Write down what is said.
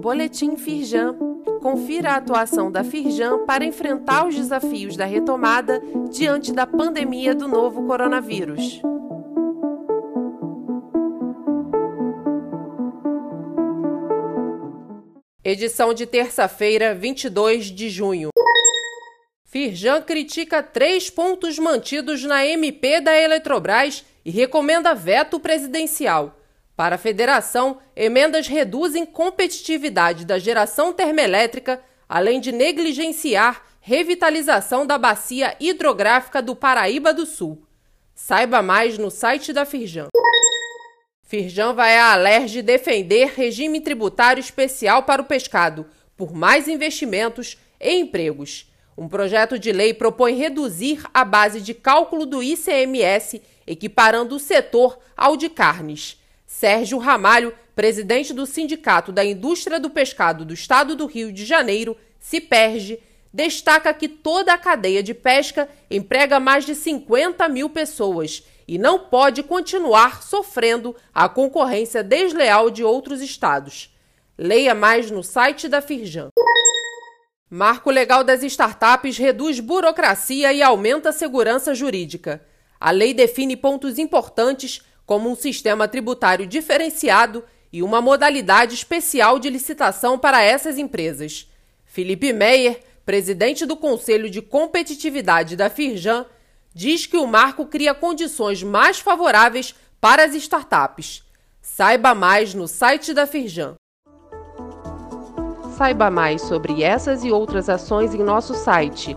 Boletim Firjan. Confira a atuação da Firjan para enfrentar os desafios da retomada diante da pandemia do novo coronavírus. Edição de terça-feira, 22 de junho. Firjan critica três pontos mantidos na MP da Eletrobras e recomenda veto presidencial. Para a federação, emendas reduzem competitividade da geração termoelétrica, além de negligenciar revitalização da bacia hidrográfica do Paraíba do Sul. Saiba mais no site da Firjan. Firjan vai à Alerj defender regime tributário especial para o pescado, por mais investimentos e empregos. Um projeto de lei propõe reduzir a base de cálculo do ICMS, equiparando o setor ao de carnes. Sérgio Ramalho, presidente do Sindicato da Indústria do Pescado do Estado do Rio de Janeiro, CIPERGE, destaca que toda a cadeia de pesca emprega mais de 50 mil pessoas e não pode continuar sofrendo a concorrência desleal de outros estados. Leia mais no site da Firjan. Marco Legal das Startups reduz burocracia e aumenta a segurança jurídica. A lei define pontos importantes, como um sistema tributário diferenciado e uma modalidade especial de licitação para essas empresas. Felipe Meyer, presidente do Conselho de Competitividade da Firjan, diz que o marco cria condições mais favoráveis para as startups. Saiba mais no site da Firjan. Saiba mais sobre essas e outras ações em nosso site